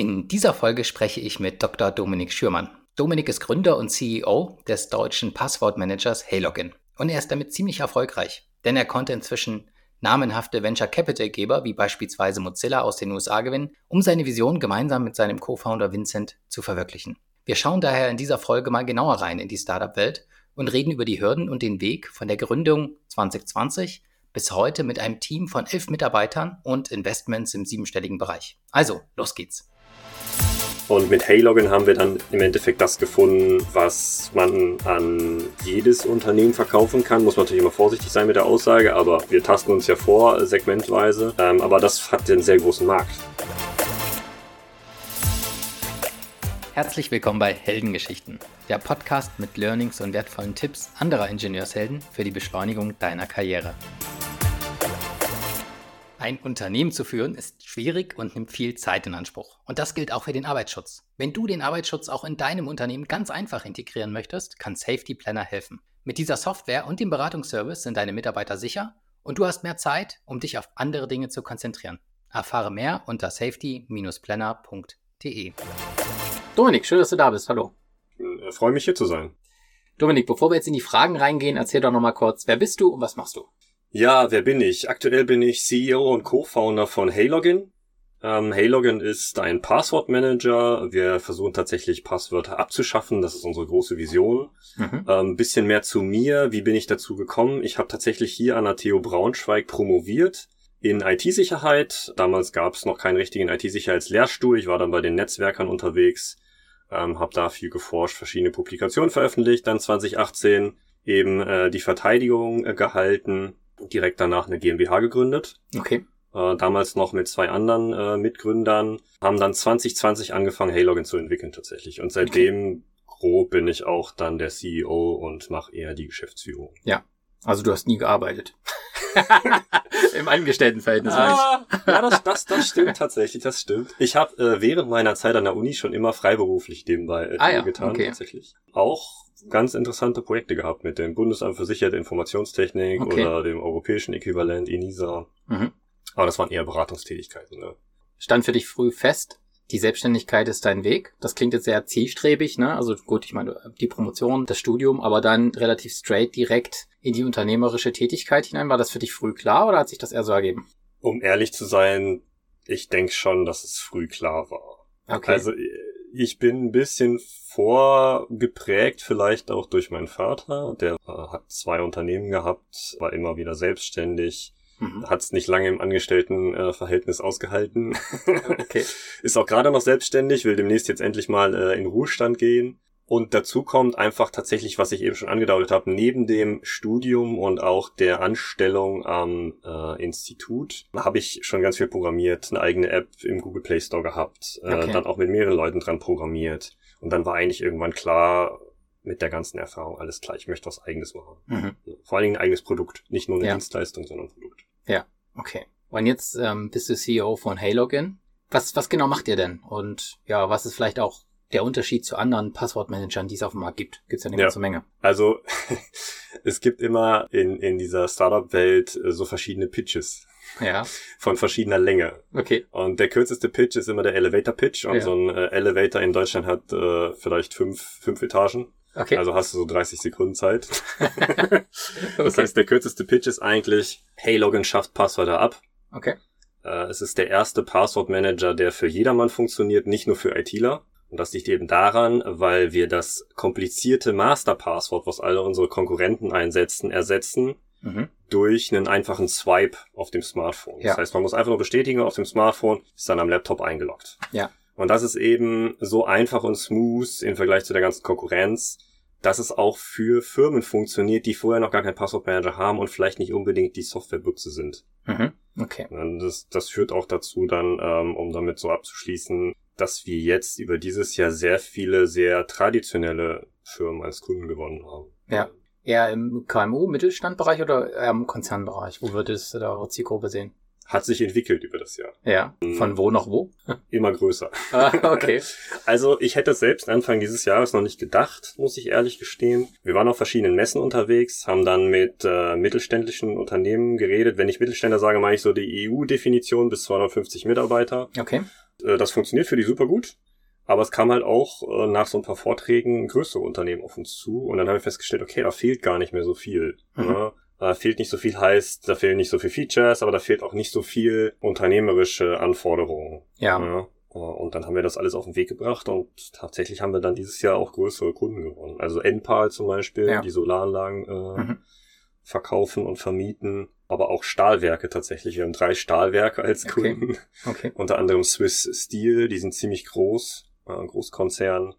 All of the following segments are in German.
In dieser Folge spreche ich mit Dr. Dominik Schürmann. Dominik ist Gründer und CEO des deutschen Passwortmanagers Heylogin. Und er ist damit ziemlich erfolgreich, denn er konnte inzwischen namenhafte Venture Capital Geber wie beispielsweise Mozilla aus den USA gewinnen, um seine Vision gemeinsam mit seinem Co-Founder Vincent zu verwirklichen. Wir schauen daher in dieser Folge mal genauer rein in die Startup-Welt und reden über die Hürden und den Weg von der Gründung 2020 bis heute mit einem Team von elf Mitarbeitern und Investments im siebenstelligen Bereich. Also, los geht's. Und mit Heylogin haben wir dann im Endeffekt das gefunden, was man an jedes Unternehmen verkaufen kann. Muss man natürlich immer vorsichtig sein mit der Aussage, aber wir tasten uns ja vor, segmentweise. Ähm, aber das hat einen sehr großen Markt. Herzlich willkommen bei Heldengeschichten, der Podcast mit Learnings und wertvollen Tipps anderer Ingenieurshelden für die Beschleunigung deiner Karriere. Ein Unternehmen zu führen ist schwierig und nimmt viel Zeit in Anspruch. Und das gilt auch für den Arbeitsschutz. Wenn du den Arbeitsschutz auch in deinem Unternehmen ganz einfach integrieren möchtest, kann Safety Planner helfen. Mit dieser Software und dem Beratungsservice sind deine Mitarbeiter sicher und du hast mehr Zeit, um dich auf andere Dinge zu konzentrieren. Erfahre mehr unter safety-planner.de. Dominik, schön, dass du da bist. Hallo. Ich äh, freue mich hier zu sein. Dominik, bevor wir jetzt in die Fragen reingehen, erzähl doch nochmal kurz, wer bist du und was machst du? Ja, wer bin ich? Aktuell bin ich CEO und Co-Founder von Heylogin. Ähm, Heylogin ist ein Passwortmanager. Wir versuchen tatsächlich Passwörter abzuschaffen. Das ist unsere große Vision. Mhm. Ähm, bisschen mehr zu mir. Wie bin ich dazu gekommen? Ich habe tatsächlich hier an der TU Braunschweig promoviert in IT-Sicherheit. Damals gab es noch keinen richtigen IT-Sicherheitslehrstuhl. Ich war dann bei den Netzwerkern unterwegs, ähm, habe da viel geforscht, verschiedene Publikationen veröffentlicht. Dann 2018 eben äh, die Verteidigung äh, gehalten direkt danach eine GmbH gegründet. Okay. Äh, damals noch mit zwei anderen äh, Mitgründern, haben dann 2020 angefangen, Haylogin zu entwickeln tatsächlich. Und seitdem okay. grob bin ich auch dann der CEO und mache eher die Geschäftsführung. Ja. Also du hast nie gearbeitet. Im Angestelltenverhältnis. Ah, ja, das, das, das stimmt tatsächlich, das stimmt. Ich habe äh, während meiner Zeit an der Uni schon immer freiberuflich nebenbei äh, ah, ja, getan, okay. tatsächlich. Auch ganz interessante Projekte gehabt mit dem Bundesamt für Sicherheit Informationstechnik okay. oder dem europäischen Äquivalent ENISA. Mhm. Aber das waren eher Beratungstätigkeiten. Ne? Stand für dich früh fest, die Selbstständigkeit ist dein Weg. Das klingt jetzt sehr zielstrebig, ne? Also gut, ich meine, die Promotion, das Studium, aber dann relativ straight direkt in die unternehmerische Tätigkeit hinein. War das für dich früh klar oder hat sich das eher so ergeben? Um ehrlich zu sein, ich denke schon, dass es früh klar war. Okay. Also ich bin ein bisschen vorgeprägt, vielleicht auch durch meinen Vater. Der äh, hat zwei Unternehmen gehabt, war immer wieder selbstständig, mhm. hat es nicht lange im Angestelltenverhältnis ausgehalten. Okay. Ist auch gerade noch selbstständig, will demnächst jetzt endlich mal äh, in Ruhestand gehen. Und dazu kommt einfach tatsächlich, was ich eben schon angedeutet habe, neben dem Studium und auch der Anstellung am äh, Institut habe ich schon ganz viel programmiert, eine eigene App im Google Play Store gehabt, äh, okay. dann auch mit mehreren Leuten dran programmiert. Und dann war eigentlich irgendwann klar, mit der ganzen Erfahrung, alles klar, ich möchte was eigenes machen. Mhm. Vor allen Dingen ein eigenes Produkt, nicht nur eine ja. Dienstleistung, sondern ein Produkt. Ja, okay. Und jetzt ähm, bist du CEO von Halogin. Was, was genau macht ihr denn? Und ja, was ist vielleicht auch der Unterschied zu anderen Passwortmanagern, die es auf dem Markt gibt? Gibt es ja eine ja. ganze Menge. Also es gibt immer in, in dieser Startup-Welt äh, so verschiedene Pitches. Ja. Von verschiedener Länge. Okay. Und der kürzeste Pitch ist immer der Elevator Pitch. Und ja. so ein äh, Elevator in Deutschland hat äh, vielleicht fünf, fünf Etagen. Okay. Also hast du so 30 Sekunden Zeit. okay. Das heißt, der kürzeste Pitch ist eigentlich, hey, Login schafft Passwörter ab. Okay. Äh, es ist der erste Passwortmanager, der für jedermann funktioniert, nicht nur für ITler. Und das liegt eben daran, weil wir das komplizierte Masterpasswort, was alle unsere Konkurrenten einsetzen, ersetzen mhm. durch einen einfachen Swipe auf dem Smartphone. Ja. Das heißt, man muss einfach nur bestätigen auf dem Smartphone, ist dann am Laptop eingeloggt. Ja. Und das ist eben so einfach und smooth im Vergleich zu der ganzen Konkurrenz, dass es auch für Firmen funktioniert, die vorher noch gar keinen Passwortmanager haben und vielleicht nicht unbedingt die Softwarebüchse sind. Mhm. Okay. Das, das führt auch dazu dann, ähm, um damit so abzuschließen, dass wir jetzt über dieses Jahr sehr viele sehr traditionelle Firmen als Kunden gewonnen haben. Ja. Eher im KMU-Mittelstandbereich oder eher im Konzernbereich? Wo würdest du da eure Zielgruppe sehen? Hat sich entwickelt über das Jahr. Ja. Mhm. Von wo nach wo? Immer größer. Ah, okay. Also ich hätte selbst Anfang dieses Jahres noch nicht gedacht, muss ich ehrlich gestehen. Wir waren auf verschiedenen Messen unterwegs, haben dann mit äh, mittelständischen Unternehmen geredet. Wenn ich Mittelständler sage, meine ich so die EU-Definition bis 250 Mitarbeiter. Okay Äh, das funktioniert für die super gut. Aber es kam halt auch äh, nach so ein paar Vorträgen größere Unternehmen auf uns zu. Und dann haben wir festgestellt, okay, da fehlt gar nicht mehr so viel. Mhm. Ne? Da fehlt nicht so viel heißt, da fehlen nicht so viel Features, aber da fehlt auch nicht so viel unternehmerische Anforderungen. Ja. Ne? Und dann haben wir das alles auf den Weg gebracht und tatsächlich haben wir dann dieses Jahr auch größere Kunden gewonnen. Also Enpal zum Beispiel, ja. die Solaranlagen äh, mhm. verkaufen und vermieten, aber auch Stahlwerke tatsächlich. Wir haben drei Stahlwerke als okay. Kunden. Okay. Unter anderem Swiss Steel, die sind ziemlich groß, äh, Großkonzern.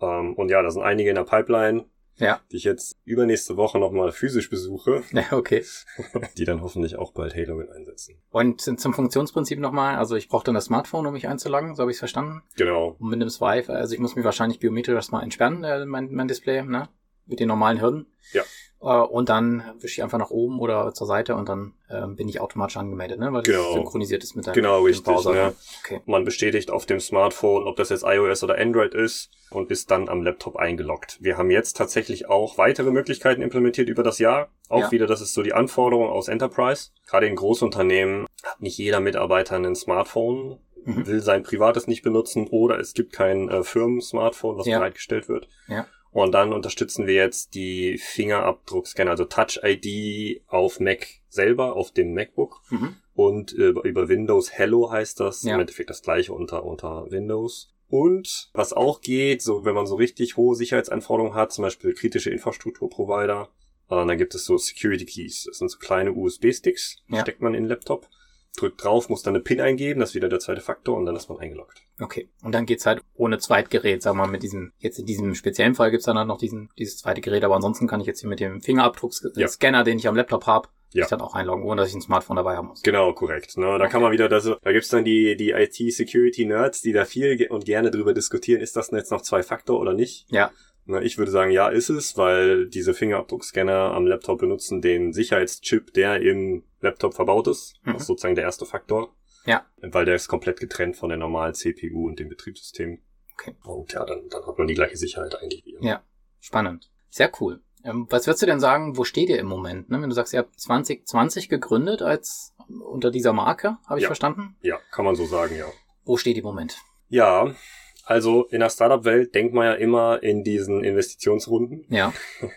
Ähm, und ja, da sind einige in der Pipeline ja. die ich jetzt übernächste Woche nochmal physisch besuche. Ja, okay. die dann hoffentlich auch bald Halogen einsetzen. Und zum Funktionsprinzip nochmal, also ich brauche dann das Smartphone, um mich einzuloggen, so habe ich es verstanden. Genau. Und mit dem Swipe, also ich muss mich wahrscheinlich biometrisch erstmal entsperren, äh, mein, mein Display, ne? Mit den normalen Hürden. Ja. Äh, und dann wische ich einfach nach oben oder zur Seite und dann äh, bin ich automatisch angemeldet, ne? weil genau. das synchronisiert ist mit der Genau, richtig. Browser. Ne? Okay. Man bestätigt auf dem Smartphone, ob das jetzt iOS oder Android ist und ist dann am Laptop eingeloggt. Wir haben jetzt tatsächlich auch weitere Möglichkeiten implementiert über das Jahr. Auch ja. wieder, das ist so die Anforderung aus Enterprise. Gerade in Großunternehmen hat nicht jeder Mitarbeiter ein Smartphone, mhm. will sein privates nicht benutzen oder es gibt kein äh, Firmen-Smartphone, was ja. bereitgestellt wird. Ja. Und dann unterstützen wir jetzt die Fingerabdruckscanner, also Touch ID auf Mac selber, auf dem MacBook. Mhm. Und äh, über Windows Hello heißt das. Ja. Im Endeffekt das gleiche unter, unter Windows. Und was auch geht, so wenn man so richtig hohe Sicherheitsanforderungen hat, zum Beispiel kritische Infrastrukturprovider, äh, dann gibt es so Security Keys. Das sind so kleine USB-Sticks, ja. steckt man in den Laptop drückt drauf, muss dann eine PIN eingeben, das ist wieder der zweite Faktor und dann ist man eingeloggt. Okay. Und dann geht's halt ohne Zweitgerät, sagen wir mal, mit diesem, jetzt in diesem speziellen Fall gibt's dann halt noch diesen, dieses zweite Gerät, aber ansonsten kann ich jetzt hier mit dem Fingerabdruckscanner, ja. den ich am Laptop habe, ja. ich dann auch einloggen, ohne dass ich ein Smartphone dabei haben muss. Genau, korrekt. Ne, da okay. kann man wieder, das, da gibt's dann die, die IT-Security-Nerds, die da viel und gerne drüber diskutieren, ist das jetzt noch zwei Faktor oder nicht? Ja. Na, ich würde sagen, ja, ist es, weil diese Fingerabdruckscanner am Laptop benutzen den Sicherheitschip, der im Laptop verbaut ist. Mhm. Das ist sozusagen der erste Faktor. Ja. Weil der ist komplett getrennt von der normalen CPU und dem Betriebssystem. Okay. Und ja, dann, dann hat man die gleiche Sicherheit eigentlich wie. Ja, spannend. Sehr cool. Ähm, was würdest du denn sagen, wo steht ihr im Moment? Ne? Wenn du sagst, ihr habt 2020 gegründet als unter dieser Marke, habe ich ja. verstanden? Ja, kann man so sagen, ja. Wo steht ihr im Moment? Ja, also in der Startup-Welt denkt man ja immer in diesen Investitionsrunden. Ja.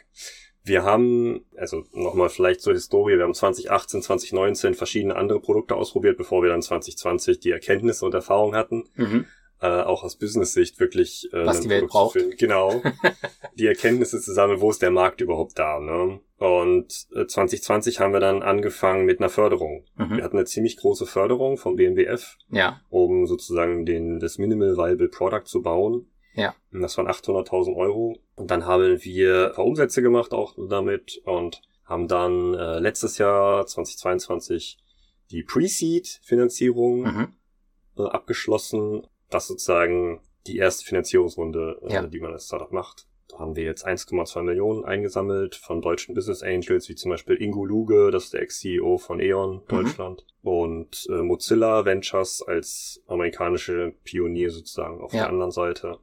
Wir haben, also nochmal vielleicht zur Historie, wir haben 2018, 2019 verschiedene andere Produkte ausprobiert, bevor wir dann 2020 die Erkenntnisse und Erfahrung hatten. Mhm äh, auch aus Business-Sicht wirklich äh, was die Welt braucht. Genau. die Erkenntnisse zu sammeln, wo ist der Markt überhaupt da. Ne? Und äh, 2020 haben wir dann angefangen mit einer Förderung. Mhm. Wir hatten eine ziemlich große Förderung vom BMWF, ja. um sozusagen den das Minimal Viable Product zu bauen. Ja. Und das waren 800.000 Euro. Und dann haben wir ein paar Umsätze gemacht auch damit und haben dann äh, letztes Jahr 2022 die Pre-Seed-Finanzierung mhm. äh, abgeschlossen das sozusagen die erste Finanzierungsrunde, äh, ja. die man als Startup macht. Da haben wir jetzt 1,2 Millionen eingesammelt von deutschen Business Angels, wie zum Beispiel Ingo Luge, das ist der Ex-CEO von E.ON mhm. Deutschland, mhm. und äh, Mozilla Ventures als amerikanische Pionier sozusagen auf ja. der anderen Seite.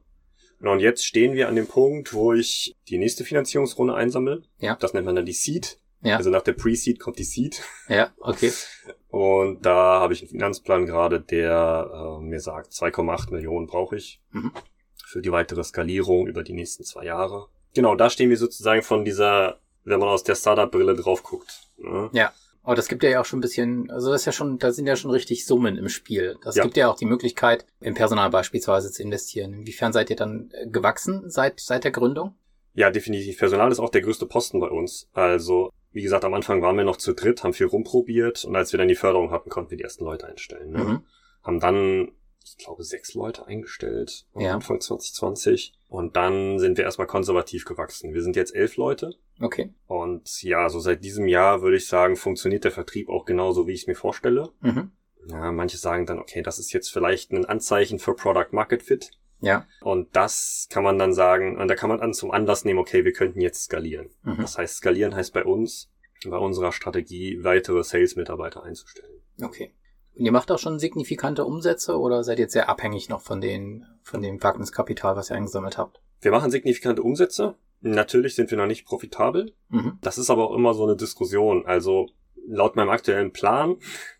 Genau, und jetzt stehen wir an dem Punkt, wo ich die nächste Finanzierungsrunde einsammle. Ja. Das nennt man dann die Seed. Ja. Also nach der Pre-Seed kommt die Seed. Ja, okay. Und da habe ich einen Finanzplan gerade, der äh, mir sagt, 2,8 Millionen brauche ich mhm. für die weitere Skalierung über die nächsten zwei Jahre. Genau, da stehen wir sozusagen von dieser, wenn man aus der Startup-Brille drauf guckt. Ne? Ja. Aber das gibt ja auch schon ein bisschen, also das ist ja schon, da sind ja schon richtig Summen im Spiel. Das ja. gibt ja auch die Möglichkeit, im Personal beispielsweise zu investieren. Inwiefern seid ihr dann äh, gewachsen seit, seit der Gründung? Ja, definitiv. Personal ist auch der größte Posten bei uns. Also wie gesagt, am Anfang waren wir noch zu dritt, haben viel rumprobiert und als wir dann die Förderung hatten, konnten wir die ersten Leute einstellen. Ne? Mhm. Haben dann, ich glaube, sechs Leute eingestellt ja. Anfang 2020 und dann sind wir erstmal konservativ gewachsen. Wir sind jetzt elf Leute. Okay. Und ja, so seit diesem Jahr würde ich sagen, funktioniert der Vertrieb auch genauso, wie ich es mir vorstelle. Mhm. Ja, manche sagen dann, okay, das ist jetzt vielleicht ein Anzeichen für Product Market Fit. Ja. Und das kann man dann sagen, und da kann man dann zum Anlass nehmen, okay, wir könnten jetzt skalieren. Mhm. Das heißt, skalieren heißt bei uns, bei unserer Strategie, weitere Sales-Mitarbeiter einzustellen. Okay. Und ihr macht auch schon signifikante Umsätze oder seid jetzt sehr abhängig noch von den, von dem Wagniskapital, was ihr eingesammelt habt? Wir machen signifikante Umsätze. Natürlich sind wir noch nicht profitabel. Mhm. Das ist aber auch immer so eine Diskussion. Also laut meinem aktuellen Plan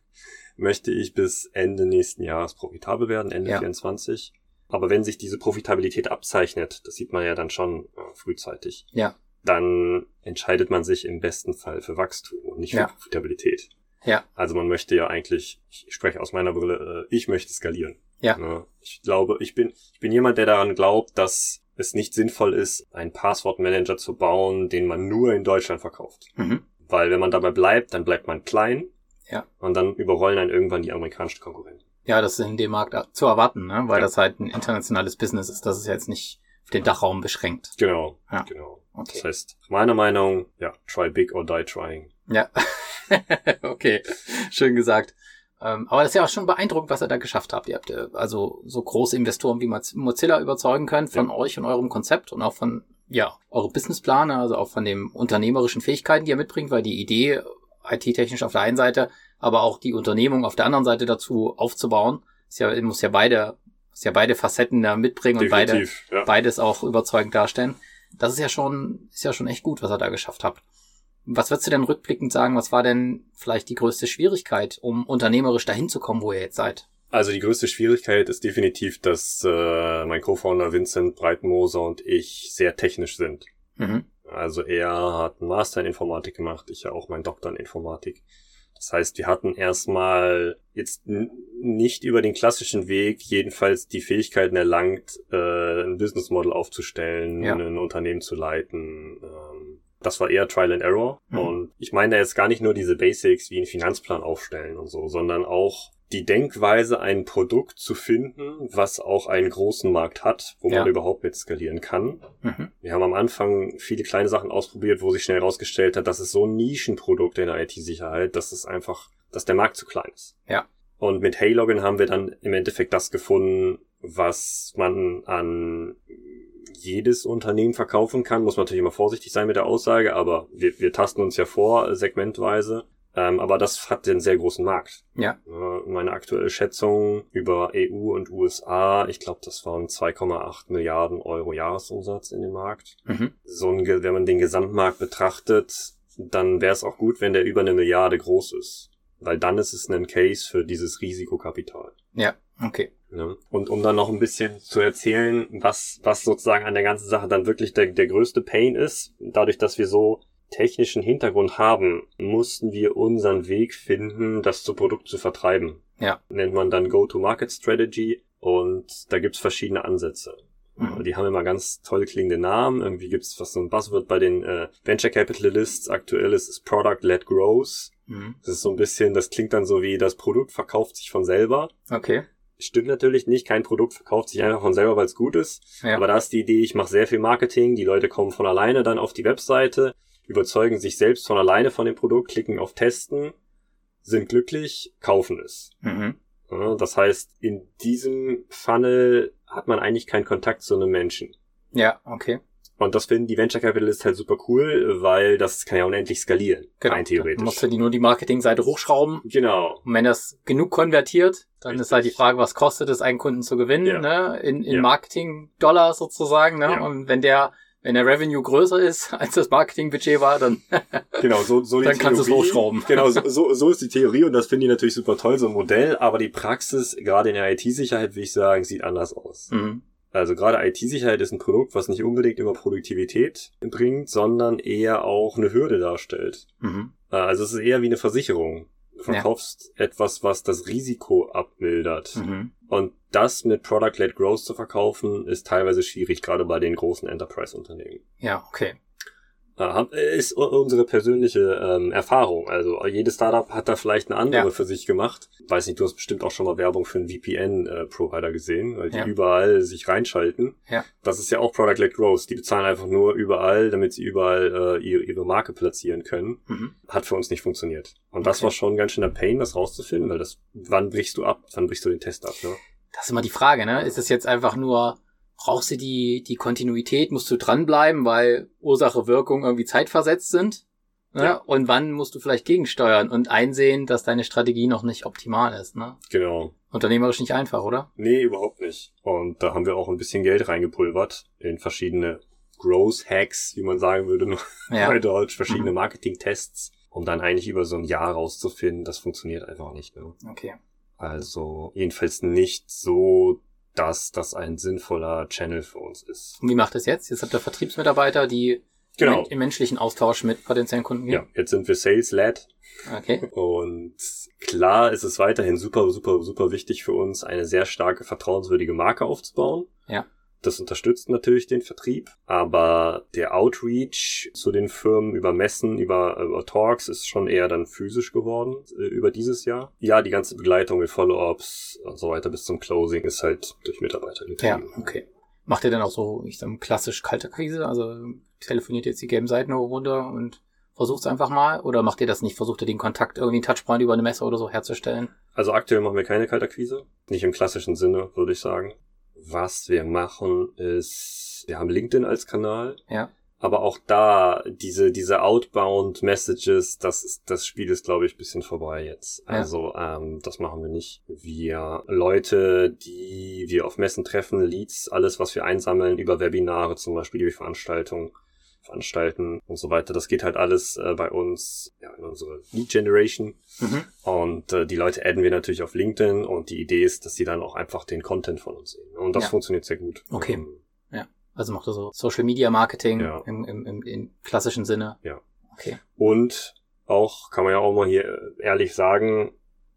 möchte ich bis Ende nächsten Jahres profitabel werden, Ende ja. 24. Aber wenn sich diese Profitabilität abzeichnet, das sieht man ja dann schon äh, frühzeitig, ja. dann entscheidet man sich im besten Fall für Wachstum und nicht für ja. Profitabilität. Ja. Also man möchte ja eigentlich, ich spreche aus meiner Brille, äh, ich möchte skalieren. Ja. Ne? Ich glaube, ich bin, ich bin jemand, der daran glaubt, dass es nicht sinnvoll ist, einen Passwortmanager zu bauen, den man nur in Deutschland verkauft. Mhm. Weil wenn man dabei bleibt, dann bleibt man klein. Ja. Und dann überrollen dann irgendwann die amerikanischen Konkurrenten. Ja, das ist in dem Markt zu erwarten, ne? weil ja. das halt ein internationales Business ist. Das ist jetzt nicht auf den Dachraum beschränkt. Genau. Ja. Genau. Okay. Das heißt, meiner Meinung, ja, try big or die trying. Ja. okay. Schön gesagt. Ähm, aber das ist ja auch schon beeindruckend, was ihr da geschafft habt. Ihr habt äh, also so große Investoren wie Mozilla überzeugen können von ja. euch und eurem Konzept und auch von, ja, eure Businessplan, also auch von den unternehmerischen Fähigkeiten, die ihr mitbringt, weil die Idee IT-technisch auf der einen Seite, aber auch die Unternehmung auf der anderen Seite dazu aufzubauen, ist ja, muss ja beide, muss ja beide Facetten da mitbringen Definitiv, und beide, ja. beides auch überzeugend darstellen. Das ist ja schon, ist ja schon echt gut, was ihr da geschafft habt. Was würdest du denn rückblickend sagen, was war denn vielleicht die größte Schwierigkeit, um unternehmerisch dahin zu kommen, wo ihr jetzt seid? Also die größte Schwierigkeit ist definitiv, dass äh, mein Co-Founder Vincent Breitenmoser und ich sehr technisch sind. Mhm. Also er hat einen Master in Informatik gemacht, ich ja auch meinen Doktor in Informatik. Das heißt, wir hatten erstmal jetzt nicht über den klassischen Weg jedenfalls die Fähigkeiten erlangt, äh, ein Business Model aufzustellen, ja. ein Unternehmen zu leiten. Ähm, das war eher Trial and Error. Mhm. Und ich meine jetzt gar nicht nur diese Basics wie einen Finanzplan aufstellen und so, sondern auch die Denkweise, ein Produkt zu finden, was auch einen großen Markt hat, wo ja. man überhaupt mit skalieren kann. Mhm. Wir haben am Anfang viele kleine Sachen ausprobiert, wo sich schnell herausgestellt hat, dass es so ein Nischenprodukt in der IT-Sicherheit, dass es einfach, dass der Markt zu klein ist. Ja. Und mit Haylogin haben wir dann im Endeffekt das gefunden, was man an jedes Unternehmen verkaufen kann. Muss man natürlich immer vorsichtig sein mit der Aussage, aber wir, wir tasten uns ja vor, segmentweise. Ähm, aber das hat den sehr großen Markt. Ja. meine aktuelle Schätzung über EU und USA, ich glaube, das waren 2,8 Milliarden Euro Jahresumsatz in dem Markt. Mhm. So ein, wenn man den Gesamtmarkt betrachtet, dann wäre es auch gut, wenn der über eine Milliarde groß ist. Weil dann ist es ein Case für dieses Risikokapital. Ja, okay. Ja. Und um dann noch ein bisschen zu erzählen, was, was sozusagen an der ganzen Sache dann wirklich der, der größte Pain ist, dadurch, dass wir so technischen Hintergrund haben, mussten wir unseren Weg finden, das zu Produkt zu vertreiben. Ja. Nennt man dann Go-to-Market-Strategy und da gibt's verschiedene Ansätze. Mhm. Die haben immer ganz toll klingende Namen. Irgendwie gibt's was so ein Buzzword bei den äh, Venture Capitalists. Aktuell ist es Product-led Growth. Mhm. Das ist so ein bisschen, das klingt dann so wie, das Produkt verkauft sich von selber. Okay. Stimmt natürlich nicht. Kein Produkt verkauft sich einfach von selber, weil es gut ist. Ja. Aber da ist die Idee, ich mache sehr viel Marketing. Die Leute kommen von alleine dann auf die Webseite überzeugen sich selbst von alleine von dem Produkt, klicken auf Testen, sind glücklich, kaufen es. Mhm. Das heißt, in diesem Funnel hat man eigentlich keinen Kontakt zu einem Menschen. Ja, okay. Und das finden die Venture Capitalists halt super cool, weil das kann ja unendlich skalieren. Genau. Rein theoretisch. Dann musst du die nur die Marketingseite hochschrauben. Genau. Und wenn das genug konvertiert, dann Richtig. ist halt die Frage, was kostet es, einen Kunden zu gewinnen, ja. ne? In, in ja. Marketing-Dollar sozusagen, ne? Ja. Und wenn der wenn der Revenue größer ist, als das Marketingbudget war, dann, genau, so, so dann kannst du es hochschrauben. Genau, so, so, ist die Theorie und das finde ich natürlich super toll, so ein Modell, aber die Praxis, gerade in der IT-Sicherheit, würde ich sagen, sieht anders aus. Mhm. Also gerade IT-Sicherheit ist ein Produkt, was nicht unbedingt immer Produktivität bringt, sondern eher auch eine Hürde darstellt. Mhm. Also es ist eher wie eine Versicherung. Verkaufst ja. etwas, was das Risiko abmildert. Mhm. Und das mit Product-led Growth zu verkaufen, ist teilweise schwierig, gerade bei den großen Enterprise-Unternehmen. Ja, okay. Ist unsere persönliche ähm, Erfahrung. Also jedes Startup hat da vielleicht eine andere ja. für sich gemacht. Weiß nicht, du hast bestimmt auch schon mal Werbung für einen VPN-Provider äh, gesehen, weil die ja. überall sich reinschalten. Ja. Das ist ja auch Product-led Growth. Die bezahlen einfach nur überall, damit sie überall äh, ihre, ihre Marke platzieren können. Mhm. Hat für uns nicht funktioniert. Und das war schon ganz schön der Pain, das rauszufinden, weil das, wann brichst du ab? Wann brichst du den Test ab? Ne? Das ist immer die Frage, ne? Ist es jetzt einfach nur brauchst du die, die Kontinuität, musst du dranbleiben, weil Ursache, Wirkung irgendwie zeitversetzt sind. Ne? Ja. Und wann musst du vielleicht gegensteuern und einsehen, dass deine Strategie noch nicht optimal ist. Ne? Genau. Unternehmerisch nicht einfach, oder? Nee, überhaupt nicht. Und da haben wir auch ein bisschen Geld reingepulvert in verschiedene Growth Hacks, wie man sagen würde, noch ja. bei Deutsch, verschiedene mhm. Marketing-Tests um dann eigentlich über so ein Jahr rauszufinden, das funktioniert einfach nicht. Ne? Okay. Also jedenfalls nicht so, dass das ein sinnvoller Channel für uns ist. Und wie macht es jetzt? Jetzt habt ihr Vertriebsmitarbeiter, die Genau. im menschlichen Austausch mit potenziellen Kunden gehen? Ja, jetzt sind wir Sales-led Okay. und klar ist es weiterhin super, super, super wichtig für uns, eine sehr starke, vertrauenswürdige Marke aufzubauen. Ja. Das unterstützt natürlich den Vertrieb, aber der Outreach zu den Firmen über Messen, über, über Talks ist schon eher dann physisch geworden äh, über dieses Jahr. Ja, die ganze Begleitung mit Follow-ups und so weiter bis zum Closing ist halt durch Mitarbeiter Ja, getrieben. okay. Macht ihr denn auch so, ich sag mal, klassisch kalte Krise? Also telefoniert jetzt die Game-Seiten runter und versucht es einfach mal? Oder macht ihr das nicht? Versucht ihr den Kontakt irgendwie einen Touchpoint über eine Messe oder so herzustellen? Also aktuell machen wir keine Kaltakquise. Nicht im klassischen Sinne, würde ich sagen. Was wir machen ist, wir haben LinkedIn als Kanal. Ja. Aber auch da, diese, diese Outbound-Messages, das ist, das Spiel ist, glaube ich, ein bisschen vorbei jetzt. Ja. Also, ähm, das machen wir nicht. Wir Leute, die wir auf Messen treffen, Leads, alles, was wir einsammeln über Webinare zum Beispiel, wir Veranstaltungen veranstalten und so weiter, das geht halt alles äh, bei uns ja, in unsere Lead Generation. Mhm. Und äh, die Leute adden wir natürlich auf LinkedIn und die Idee ist, dass sie dann auch einfach den Content von uns sehen. Und das Ja. funktioniert sehr gut. Okay. Ähm, Also macht ihr so Social Media Marketing Ja. im, im, im, im klassischen Sinne? Ja. Okay. Und auch, kann man ja auch mal hier äh, ehrlich sagen,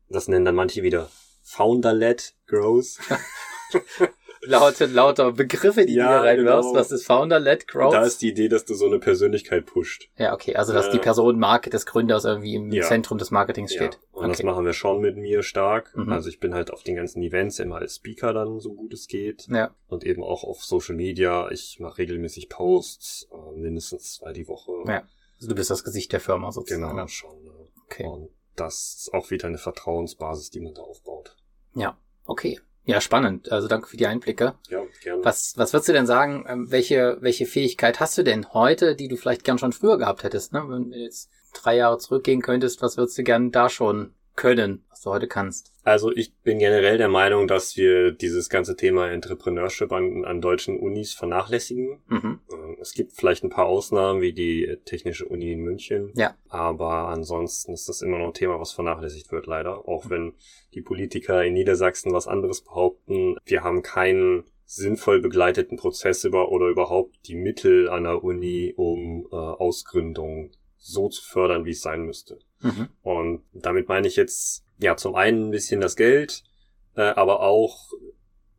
das nennen dann manche wieder Founder-led Growth. Laute, lauter Begriffe, die Ja, du hier reinwirfst. genau. Was ist Founder-led Growth? Da ist die Idee, dass du so eine Persönlichkeit pusht. ja, okay. Also, dass Äh, die Person Marke des Gründers irgendwie im ja. Zentrum des Marketings Ja. steht. Und das Okay. machen wir schon mit mir stark. Mhm. Also ich bin halt auf den ganzen Events immer als Speaker dann, so gut es geht. Ja. Und eben auch auf Social Media. Ich mache regelmäßig Posts, äh, mindestens zwei die Woche. Ja. Also, du bist das Gesicht der Firma sozusagen. Genau, schon. ne? Okay. Und das ist auch wieder eine Vertrauensbasis, die man da aufbaut. Ja. Okay. Ja, spannend. Also, danke für die Einblicke. Ja, gerne. Was, was würdest du denn sagen, ähm, welche, welche Fähigkeit hast du denn heute, die du vielleicht gern schon früher gehabt hättest? Ne? Wenn du jetzt drei Jahre zurückgehen könntest, was würdest du gern da schon können, was du heute kannst? Also ich bin generell der Meinung, dass wir dieses ganze Thema Entrepreneurship an, an deutschen Unis vernachlässigen. Mhm. Ähm, Es gibt vielleicht ein paar Ausnahmen, wie die Technische Uni in München. Ja. Aber ansonsten ist das immer noch ein Thema, was vernachlässigt wird, leider. Auch wenn die Politiker in Niedersachsen was anderes behaupten. Wir haben keinen sinnvoll begleiteten Prozess über oder überhaupt die Mittel an der Uni, um äh, Ausgründung so zu fördern, wie es sein müsste. Mhm. Und damit meine ich jetzt, ja, zum einen ein bisschen das Geld, äh, aber auch,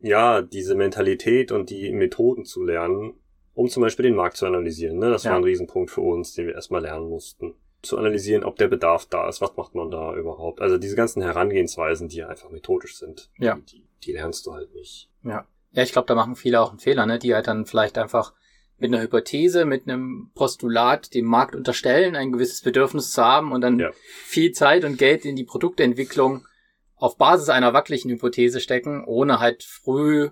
ja, diese Mentalität und die Methoden zu lernen, um zum Beispiel den Markt zu analysieren. Ne? Das Ja. war ein Riesenpunkt für uns, den wir erstmal lernen mussten. Zu analysieren, ob der Bedarf da ist, was macht man da überhaupt. Also diese ganzen Herangehensweisen, die einfach methodisch sind, Ja. die, die, die lernst du halt nicht. Ja. Ja, ich glaube, da machen viele auch einen Fehler, ne? die halt dann vielleicht einfach mit einer Hypothese, mit einem Postulat dem Markt unterstellen, ein gewisses Bedürfnis zu haben und dann Ja. viel Zeit und Geld in die Produktentwicklung auf Basis einer wackeligen Hypothese stecken, ohne halt früh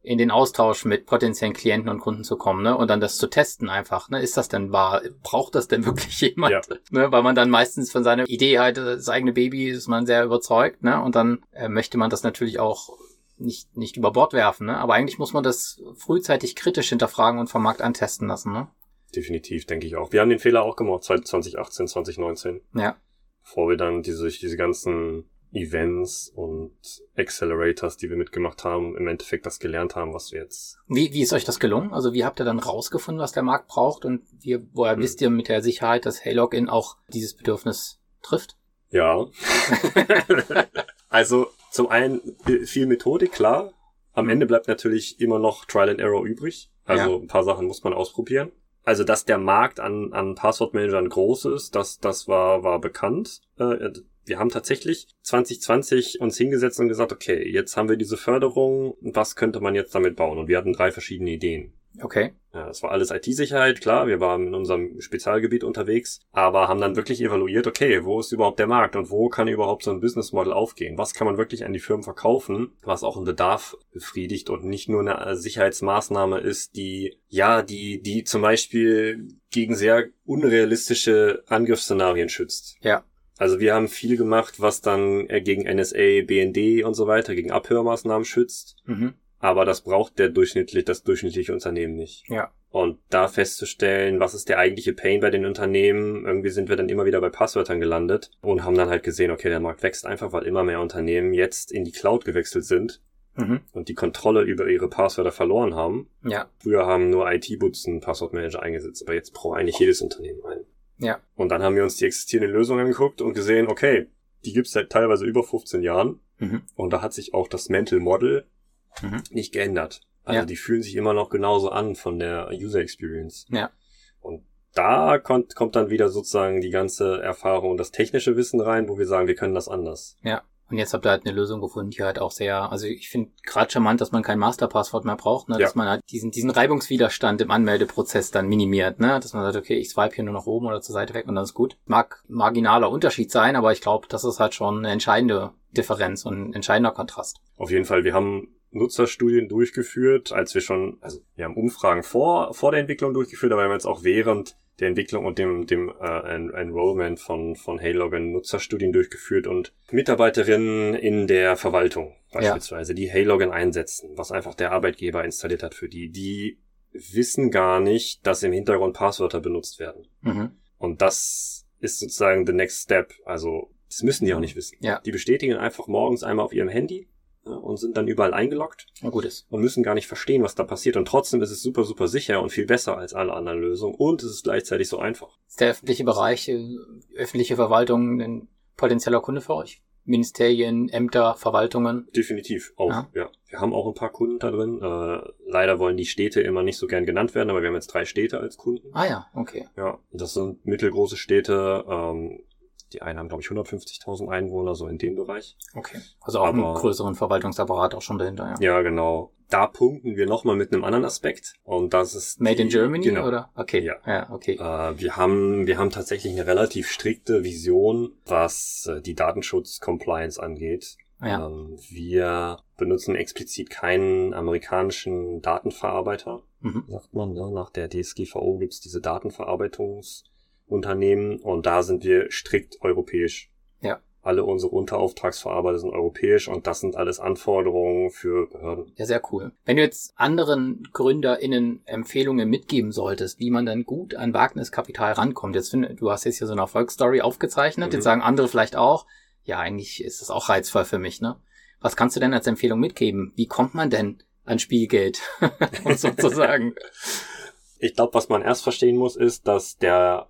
in den Austausch mit potenziellen Klienten und Kunden zu kommen, ne? Und dann das zu testen einfach, ne? Ist das denn wahr? Braucht das denn wirklich jemand? Ja. Ne? Weil man dann meistens von seiner Idee halt, das eigene Baby ist man sehr überzeugt, ne? Und dann äh, möchte man das natürlich auch nicht, nicht über Bord werfen, ne? Aber eigentlich muss man das frühzeitig kritisch hinterfragen und vom Markt antesten lassen, ne? Definitiv, denke ich auch. Wir haben den Fehler auch gemacht, 2018, 2019. Ja. bevor wir dann diese, diese ganzen Events und Accelerators, die wir mitgemacht haben, im Endeffekt das gelernt haben, was wir jetzt. Wie, wie ist euch das gelungen? Also wie habt ihr dann rausgefunden, was der Markt braucht und wie, woher Hm. wisst ihr mit der Sicherheit, dass Heylogin auch dieses Bedürfnis trifft? Ja. also zum einen viel Methodik, klar. Am Ende bleibt natürlich immer noch Trial and Error übrig. Also ein paar Sachen muss man ausprobieren. Also, dass der Markt an, an Passwortmanagern groß ist, das, das war, war bekannt. Äh, wir haben tatsächlich 2020 uns hingesetzt und gesagt, okay, jetzt haben wir diese Förderung, was könnte man jetzt damit bauen? Und wir hatten drei verschiedene Ideen. Okay. Ja, das war alles IT-Sicherheit, klar, wir waren in unserem Spezialgebiet unterwegs, aber haben dann wirklich evaluiert, okay, wo ist überhaupt der Markt und wo kann überhaupt so ein Business Model aufgehen? Was kann man wirklich an die Firmen verkaufen, was auch einen Bedarf befriedigt und nicht nur eine Sicherheitsmaßnahme ist, die, ja, die, die zum Beispiel gegen sehr unrealistische Angriffsszenarien schützt. Ja. Also wir haben viel gemacht, was dann äh, gegen NSA, BND und so weiter, gegen Abhörmaßnahmen schützt. Mhm. Aber das braucht der durchschnittlich, das durchschnittliche Unternehmen nicht. Ja. Und da festzustellen, was ist der eigentliche Pain bei den Unternehmen. Irgendwie sind wir dann immer wieder bei Passwörtern gelandet und haben dann halt gesehen, okay, der Markt wächst einfach, weil immer mehr Unternehmen jetzt in die Cloud gewechselt sind mhm. und die Kontrolle über ihre Passwörter verloren haben. Ja. Früher haben nur IT-Boots einen Passwortmanager eingesetzt, aber jetzt braucht eigentlich jedes Unternehmen einen. Ja. Und dann haben wir uns die existierenden Lösungen angeguckt und gesehen, okay, die gibt's seit teilweise über 15 Jahren. Mhm. Und da hat sich auch das Mental Model mhm. nicht geändert. Also ja. die fühlen sich immer noch genauso an von der User Experience. Ja. Und da kommt, kommt dann wieder sozusagen die ganze Erfahrung und das technische Wissen rein, wo wir sagen, wir können das anders. Ja. Und jetzt habt ihr halt eine Lösung gefunden, die halt auch sehr, also ich finde gerade charmant, dass man kein Masterpasswort mehr braucht, ne? Ja. dass man halt diesen, diesen Reibungswiderstand im Anmeldeprozess dann minimiert, ne? dass man sagt, okay, ich swipe hier nur nach oben oder zur Seite weg und dann ist gut. Mag marginaler Unterschied sein, aber ich glaube, das ist halt schon eine entscheidende Differenz und ein entscheidender Kontrast. Auf jeden Fall, wir haben Nutzerstudien durchgeführt, als wir schon, also wir haben Umfragen vor, vor der Entwicklung durchgeführt, aber wir haben jetzt auch während der Entwicklung und dem, dem äh, en Enrollment von, von Haylogin Nutzerstudien durchgeführt und Mitarbeiterinnen in der Verwaltung beispielsweise, ja. die Haylogin einsetzen, was einfach der Arbeitgeber installiert hat für die, die wissen gar nicht, dass im Hintergrund Passwörter benutzt werden. Mhm. Und das ist sozusagen the next step. Also, das müssen die auch nicht wissen. Ja. Die bestätigen einfach morgens einmal auf ihrem Handy, und sind dann überall eingeloggt gut ist. und müssen gar nicht verstehen, was da passiert. Und trotzdem ist es super, super sicher und viel besser als alle anderen Lösungen und es ist gleichzeitig so einfach. Ist der öffentliche Bereich, äh, öffentliche Verwaltung ein potenzieller Kunde für euch? Ministerien, Ämter, Verwaltungen? Definitiv auch, ja. ja. Wir haben auch ein paar Kunden da drin. Äh, leider wollen die Städte immer nicht so gern genannt werden, aber wir haben jetzt drei Städte als Kunden. Ah ja, okay. Ja, das sind mittelgroße Städte. Ähm, die einen haben, glaube ich, 150.000 Einwohner, so in dem Bereich. Okay. Also auch Aber, einen größeren Verwaltungsapparat auch schon dahinter, ja. Ja, genau. Da punkten wir nochmal mit einem anderen Aspekt. Und das ist. Made die, in Germany, genau. oder? Okay. Ja. ja okay. Äh, wir haben, wir haben tatsächlich eine relativ strikte Vision, was äh, die Datenschutz-Compliance angeht. Ja. Ähm, wir benutzen explizit keinen amerikanischen Datenverarbeiter, mhm. sagt man. Ne? Nach der DSGVO gibt's diese Datenverarbeitungs- Unternehmen und da sind wir strikt europäisch. Ja. Alle unsere Unterauftragsverarbeiter sind europäisch und das sind alles Anforderungen für Behörden. Ja, sehr cool. Wenn du jetzt anderen GründerInnen Empfehlungen mitgeben solltest, wie man dann gut an Wagniskapital rankommt, jetzt finde, du hast jetzt hier so eine Erfolgsstory aufgezeichnet, mhm. jetzt sagen andere vielleicht auch, ja, eigentlich ist das auch reizvoll für mich, ne? Was kannst du denn als Empfehlung mitgeben? Wie kommt man denn an Spielgeld? sozusagen. Ich glaube, was man erst verstehen muss, ist, dass der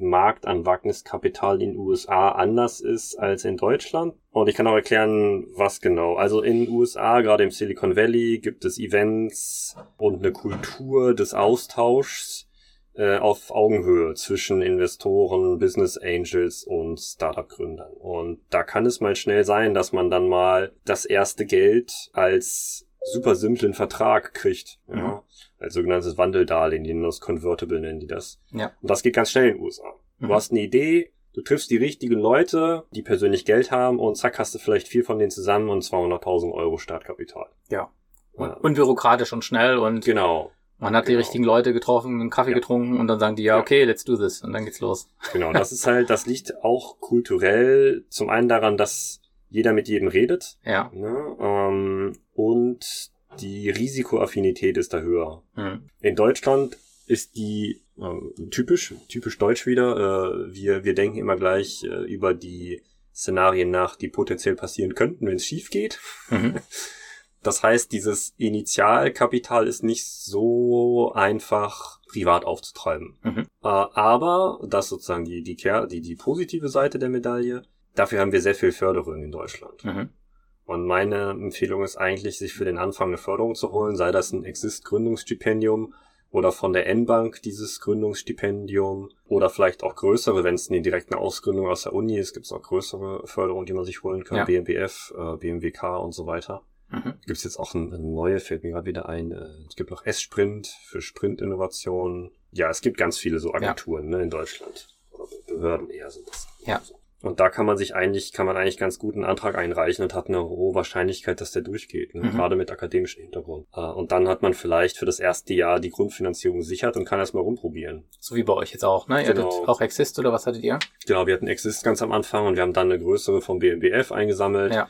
Markt an Wagniskapital in den USA anders ist als in Deutschland. Und ich kann auch erklären, was genau. Also in den USA, gerade im Silicon Valley, gibt es Events und eine Kultur des Austauschs äh, auf Augenhöhe zwischen Investoren, Business Angels und Startup-Gründern. Und da kann es mal schnell sein, dass man dann mal das erste Geld als super simplen Vertrag kriegt. Ja. Mhm. Als sogenanntes Wandeldarlehen, die das Convertible nennen die das. Ja. Und das geht ganz schnell in den USA. Du mhm. hast eine Idee, du triffst die richtigen Leute, die persönlich Geld haben und zack hast du vielleicht viel von denen zusammen und 200.000 Euro Startkapital. Ja. ja. Unbürokratisch und schnell und genau. Man hat genau. die richtigen Leute getroffen, einen Kaffee ja. getrunken und dann sagen die, ja, okay, let's do this. Und dann geht's los. Genau, das ist halt, das liegt auch kulturell zum einen daran, dass jeder mit jedem redet. Ja. Ne? Ähm, und die Risikoaffinität ist da höher. Mhm. In Deutschland ist die äh, typisch, typisch deutsch wieder. Äh, wir, wir denken immer gleich äh, über die Szenarien nach, die potenziell passieren könnten, wenn es schief geht. Mhm. Das heißt, dieses Initialkapital ist nicht so einfach privat aufzutreiben. Mhm. Äh, aber das sozusagen die, die, die, die positive Seite der Medaille. Dafür haben wir sehr viel Förderung in Deutschland. Mhm. Und meine Empfehlung ist eigentlich, sich für den Anfang eine Förderung zu holen, sei das ein Exist-Gründungsstipendium oder von der N-Bank dieses Gründungsstipendium oder vielleicht auch größere, wenn es eine direkte Ausgründung aus der Uni ist, gibt es auch größere Förderungen, die man sich holen kann, ja. BMBF, äh, BMWK und so weiter. Mhm. Gibt es jetzt auch eine neue, fällt mir gerade wieder ein, äh, es gibt noch S-Sprint für Sprint-Innovationen. Ja, es gibt ganz viele so Agenturen ja. ne, in Deutschland. Oder Behörden eher sind das. Ja. So. Und da kann man sich eigentlich, kann man eigentlich ganz gut einen Antrag einreichen und hat eine hohe Wahrscheinlichkeit, dass der durchgeht, ne? mhm. gerade mit akademischem Hintergrund. Äh, und dann hat man vielleicht für das erste Jahr die Grundfinanzierung gesichert und kann erstmal rumprobieren. So wie bei euch jetzt auch, ne? Ihr genau. hattet auch Exist oder was hattet ihr? Genau, wir hatten Exist ganz am Anfang und wir haben dann eine größere vom BMBF eingesammelt. Ja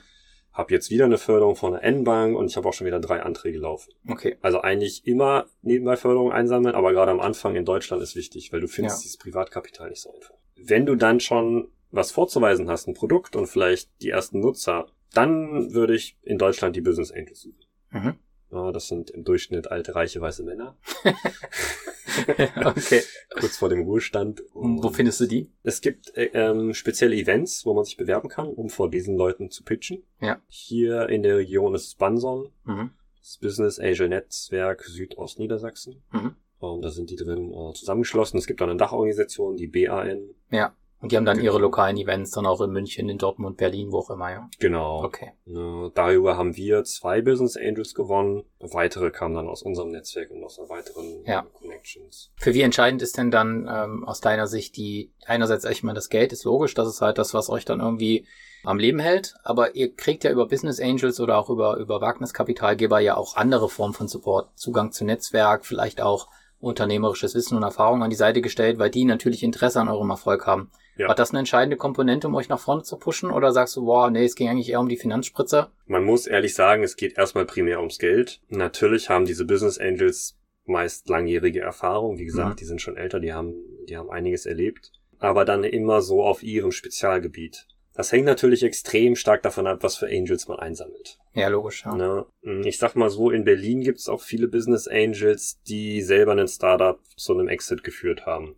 habe jetzt wieder eine Förderung von der N-Bank und ich habe auch schon wieder drei Anträge laufen. Okay. Also eigentlich immer nebenbei Förderung einsammeln, aber gerade am Anfang in Deutschland ist wichtig, weil du findest ja. dieses Privatkapital nicht so einfach. Wenn du dann schon was vorzuweisen hast, ein Produkt und vielleicht die ersten Nutzer, dann würde ich in Deutschland die Business Angels suchen. Mhm. Ja, das sind im Durchschnitt alte, reiche, weiße Männer. okay. Kurz vor dem Ruhestand. Und wo findest du die? Es gibt äh, ähm, spezielle Events, wo man sich bewerben kann, um vor diesen Leuten zu pitchen. Ja. Hier in der Region ist Banson, mhm. das Business Angel Netzwerk Südostniedersachsen. Mhm. Und da sind die drin äh, zusammengeschlossen. Es gibt auch eine Dachorganisation, die BAN. Ja. Und die haben dann ihre lokalen Events dann auch in München, in Dortmund, Berlin, wo auch immer, ja? Genau. Okay. darüber haben wir zwei Business Angels gewonnen. Weitere kamen dann aus unserem Netzwerk und aus weiteren ja. Connections. Für wie entscheidend ist denn dann ähm, aus deiner Sicht die, einerseits, ich meine, das Geld ist logisch, das ist halt das, was euch dann irgendwie am Leben hält, aber ihr kriegt ja über Business Angels oder auch über, über Wagniskapitalgeber ja auch andere Formen von Support, Zugang zu Netzwerk, vielleicht auch unternehmerisches Wissen und Erfahrung an die Seite gestellt, weil die natürlich Interesse an eurem Erfolg haben. Ja. War das eine entscheidende Komponente, um euch nach vorne zu pushen? Oder sagst du, boah, nee, es ging eigentlich eher um die Finanzspritze? Man muss ehrlich sagen, es geht erstmal primär ums Geld. Natürlich haben diese Business Angels meist langjährige Erfahrung. Wie gesagt, mhm. die sind schon älter, die haben, die haben einiges erlebt. Aber dann immer so auf ihrem Spezialgebiet. Das hängt natürlich extrem stark davon ab, was für Angels man einsammelt. Ja, logisch. Ja. Ne? Ich sag mal so, in Berlin gibt es auch viele Business Angels, die selber einen Startup zu einem Exit geführt haben.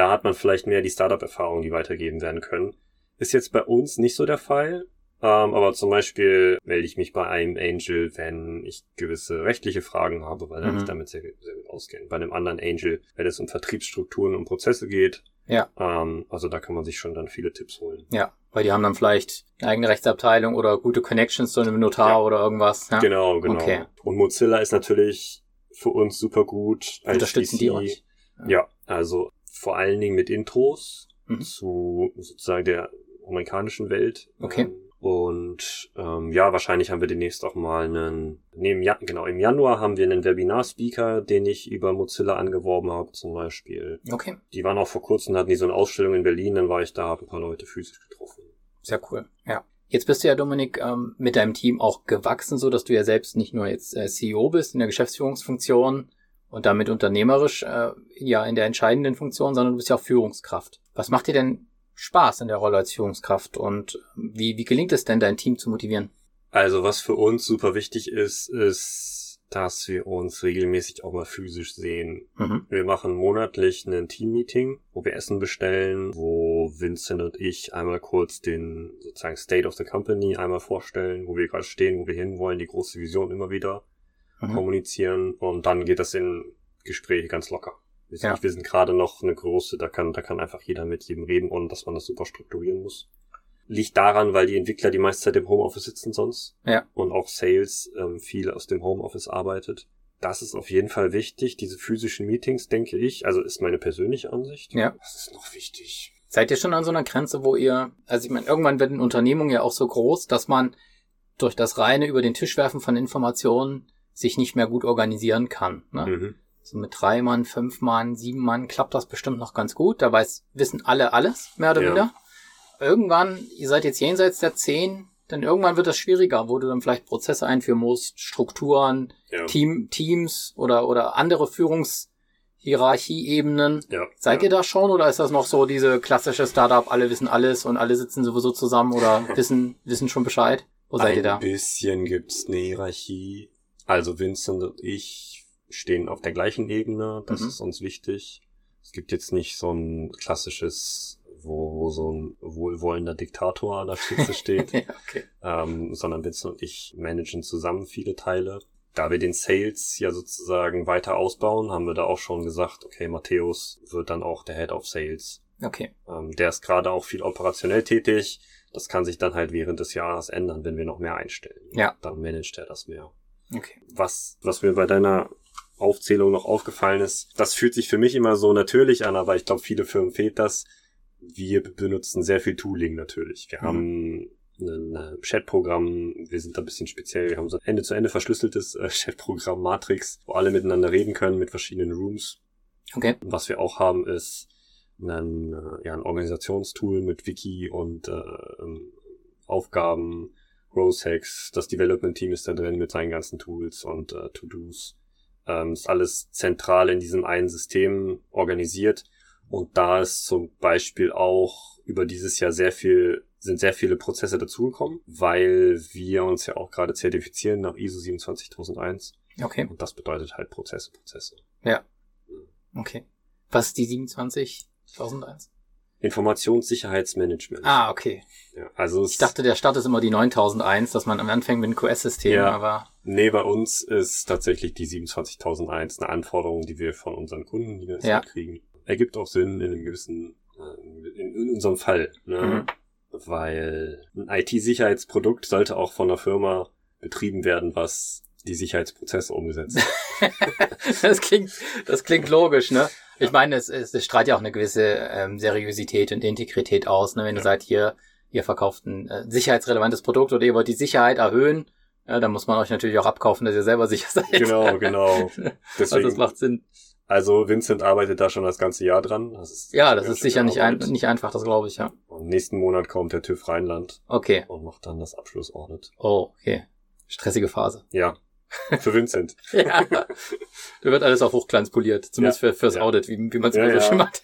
Da hat man vielleicht mehr die Startup-Erfahrung, die weitergeben werden können. Ist jetzt bei uns nicht so der Fall. Ähm, aber zum Beispiel melde ich mich bei einem Angel, wenn ich gewisse rechtliche Fragen habe, weil er mhm. mich damit sehr, sehr gut auskennt. Bei einem anderen Angel, wenn es um Vertriebsstrukturen und Prozesse geht. Ja. Ähm, also da kann man sich schon dann viele Tipps holen. Ja, weil die haben dann vielleicht eine eigene Rechtsabteilung oder gute Connections zu einem Notar ja. oder irgendwas. Ja? Genau, genau. Okay. Und Mozilla ist natürlich für uns super gut. Unterstützen DC. die euch? Ja. ja, also vor allen Dingen mit Intros mhm. zu sozusagen der amerikanischen Welt. Okay. Ähm, und ähm, ja, wahrscheinlich haben wir demnächst auch mal einen, nee, im, genau, im Januar haben wir einen Webinar-Speaker, den ich über Mozilla angeworben habe zum Beispiel. Okay. Die waren auch vor kurzem, hatten die so eine Ausstellung in Berlin, dann war ich da, habe ein paar Leute physisch getroffen. Sehr cool, ja. Jetzt bist du ja, Dominik, ähm, mit deinem Team auch gewachsen, so dass du ja selbst nicht nur jetzt äh, CEO bist in der Geschäftsführungsfunktion und damit unternehmerisch äh, ja in der entscheidenden Funktion, sondern du bist ja auch Führungskraft. Was macht dir denn Spaß in der Rolle als Führungskraft und wie, wie gelingt es denn, dein Team zu motivieren? Also was für uns super wichtig ist, ist, dass wir uns regelmäßig auch mal physisch sehen. Mhm. Wir machen monatlich ein Team-Meeting, wo wir Essen bestellen, wo Vincent und ich einmal kurz den sozusagen State of the Company einmal vorstellen, wo wir gerade stehen, wo wir hinwollen, die große Vision immer wieder mhm. kommunizieren und dann geht das in Gespräche ganz locker. Wir sind, ja. wir sind gerade noch eine große, da kann, da kann einfach jeder mit jedem reden, ohne dass man das super strukturieren muss. Liegt daran, weil die Entwickler die meiste Zeit im Homeoffice sitzen sonst. Ja. Und auch Sales ähm, viel aus dem Homeoffice arbeitet. Das ist auf jeden Fall wichtig, diese physischen Meetings, denke ich. Also ist meine persönliche Ansicht. Ja. Das ist noch wichtig. Seid ihr schon an so einer Grenze, wo ihr, also ich meine, irgendwann wird eine Unternehmung ja auch so groß, dass man durch das reine über den Tisch werfen von Informationen sich nicht mehr gut organisieren kann. Ne? Mhm. So mit drei Mann, fünf Mann, sieben Mann klappt das bestimmt noch ganz gut. Da weiß, wissen alle alles, mehr oder ja. weniger. Irgendwann, ihr seid jetzt jenseits der zehn, dann irgendwann wird das schwieriger, wo du dann vielleicht Prozesse einführen musst, Strukturen, ja. Team, Teams oder, oder andere Führungshierarchieebenen. Ja. Seid ja. ihr da schon oder ist das noch so diese klassische Startup, alle wissen alles und alle sitzen sowieso zusammen oder wissen, wissen schon Bescheid? Wo seid Ein ihr da? Ein bisschen gibt's eine Hierarchie. Also Vincent und ich stehen auf der gleichen Ebene. Das mhm. ist uns wichtig. Es gibt jetzt nicht so ein klassisches, wo, wo so ein wohlwollender Diktator an der Spitze steht, okay. ähm, sondern Vincent und ich managen zusammen viele Teile. Da wir den Sales ja sozusagen weiter ausbauen, haben wir da auch schon gesagt, okay, Matthäus wird dann auch der Head of Sales. Okay. Ähm, der ist gerade auch viel operationell tätig. Das kann sich dann halt während des Jahres ändern, wenn wir noch mehr einstellen. Ja. Dann managt er das mehr. Okay. Was, was mir bei deiner Aufzählung noch aufgefallen ist. Das fühlt sich für mich immer so natürlich an, aber ich glaube, viele Firmen fehlt das. Wir benutzen sehr viel Tooling natürlich. Wir mhm. haben ein Chatprogramm, wir sind da ein bisschen speziell, wir haben so ein Ende-zu-Ende verschlüsseltes äh, Chatprogramm Matrix, wo alle miteinander reden können mit verschiedenen Rooms. Okay. Was wir auch haben, ist ein, äh, ja, ein Organisationstool mit Wiki und äh, ähm, Aufgaben, Growth Hacks, das Development Team ist da drin mit seinen ganzen Tools und äh, To-Dos. Ähm, ist alles zentral in diesem einen System organisiert. Und da ist zum Beispiel auch über dieses Jahr sehr viel, sind sehr viele Prozesse dazugekommen, weil wir uns ja auch gerade zertifizieren nach ISO 27001. Okay. Und das bedeutet halt Prozesse, Prozesse. Ja. Okay. Was ist die 27001? Informationssicherheitsmanagement. Ah, okay. Ja, also ich dachte, der Start ist immer die 9001, dass man am Anfang mit einem QS-System, ja, aber. Nee, bei uns ist tatsächlich die 27001 eine Anforderung, die wir von unseren Kunden die ja. kriegen. Ergibt auch Sinn in einem gewissen, äh, in, in unserem Fall, ne? Mhm. Weil ein IT-Sicherheitsprodukt sollte auch von einer Firma betrieben werden, was die Sicherheitsprozesse umgesetzt. das klingt, das klingt logisch, ne? Ich meine, es, es, es strahlt ja auch eine gewisse ähm, Seriosität und Integrität aus, ne? Wenn ja. du sagst, hier, ihr verkauft ein äh, sicherheitsrelevantes Produkt oder ihr wollt die Sicherheit erhöhen, ja, dann muss man euch natürlich auch abkaufen, dass ihr selber sicher seid. Genau, genau. Deswegen, also das macht Sinn. Also Vincent arbeitet da schon das ganze Jahr dran. Das ist ja, das ist sicher nicht, ein, nicht einfach, das glaube ich, ja. Und nächsten Monat kommt der TÜV Rheinland. Okay. Und macht dann das Abschlussaudit. Oh, okay. Stressige Phase. Ja. Für Vincent. ja. Da wird alles auf Hochglanz poliert. Zumindest ja, für, fürs ja. Audit, wie, wie man es ja, so schön macht.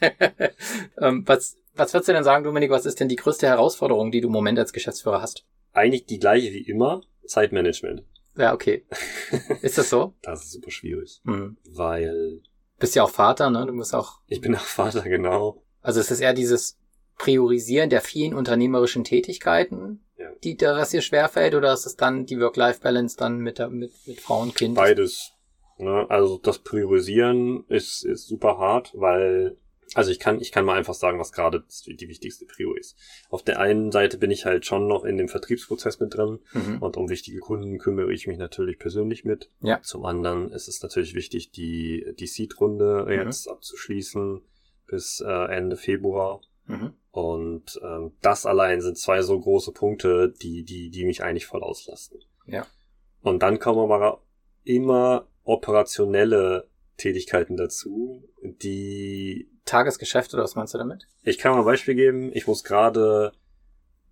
ähm, was, was würdest du denn sagen, Dominik, was ist denn die größte Herausforderung, die du im Moment als Geschäftsführer hast? Eigentlich die gleiche wie immer. Zeitmanagement. Ja, okay. Ist das so? das ist super schwierig. Mhm. Weil. Bist ja auch Vater, ne? Du musst auch. Ich bin auch Vater, genau. Also es ist eher dieses Priorisieren der vielen unternehmerischen Tätigkeiten, ja. die da was dir schwerfällt, oder ist es dann die Work-Life-Balance dann mit, der, mit, mit Frau und Kind? Beides. Ne? Also das Priorisieren ist, ist super hart, weil also ich kann, ich kann mal einfach sagen, was gerade die wichtigste Prio ist. Auf der einen Seite bin ich halt schon noch in dem Vertriebsprozess mit drin mhm. und um wichtige Kunden kümmere ich mich natürlich persönlich mit. Ja. Zum anderen ist es natürlich wichtig, die, die Seed-Runde mhm. jetzt abzuschließen bis äh, Ende Februar. Mhm. Und ähm, das allein sind zwei so große Punkte, die, die, die mich eigentlich voll auslasten. Ja. Und dann kommen aber immer operationelle Tätigkeiten dazu, die Tagesgeschäft oder was meinst du damit? Ich kann mal ein Beispiel geben. Ich muss gerade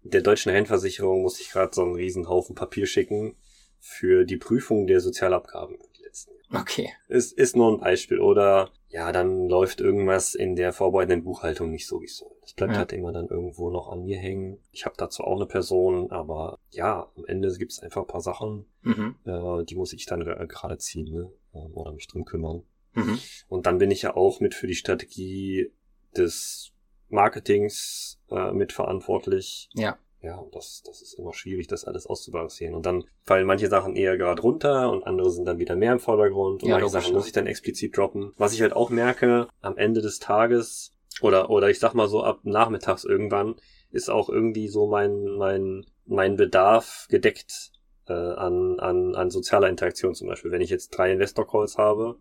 der deutschen Rentenversicherung muss ich gerade so einen riesen Haufen Papier schicken für die Prüfung der Sozialabgaben Jahre. Okay. Ist, ist nur ein Beispiel. Oder ja, dann läuft irgendwas in der vorbereitenden Buchhaltung nicht so, wie es soll. Das bleibt ja. halt immer dann irgendwo noch an mir hängen. Ich habe dazu auch eine Person, aber ja, am Ende gibt es einfach ein paar Sachen, mhm. äh, die muss ich dann gerade ziehen ne? oder mich drum kümmern. Mhm. Und dann bin ich ja auch mit für die Strategie des Marketings äh, mitverantwortlich. Ja. Ja, das, das ist immer schwierig, das alles auszubalancieren. Und dann fallen manche Sachen eher gerade runter und andere sind dann wieder mehr im Vordergrund. Und ja, manche Sachen muss ich dann explizit droppen. Was ich halt auch merke, am Ende des Tages oder, oder ich sag mal so ab nachmittags irgendwann ist auch irgendwie so mein, mein, mein Bedarf gedeckt äh, an, an, an sozialer Interaktion zum Beispiel. Wenn ich jetzt drei Investor Calls habe,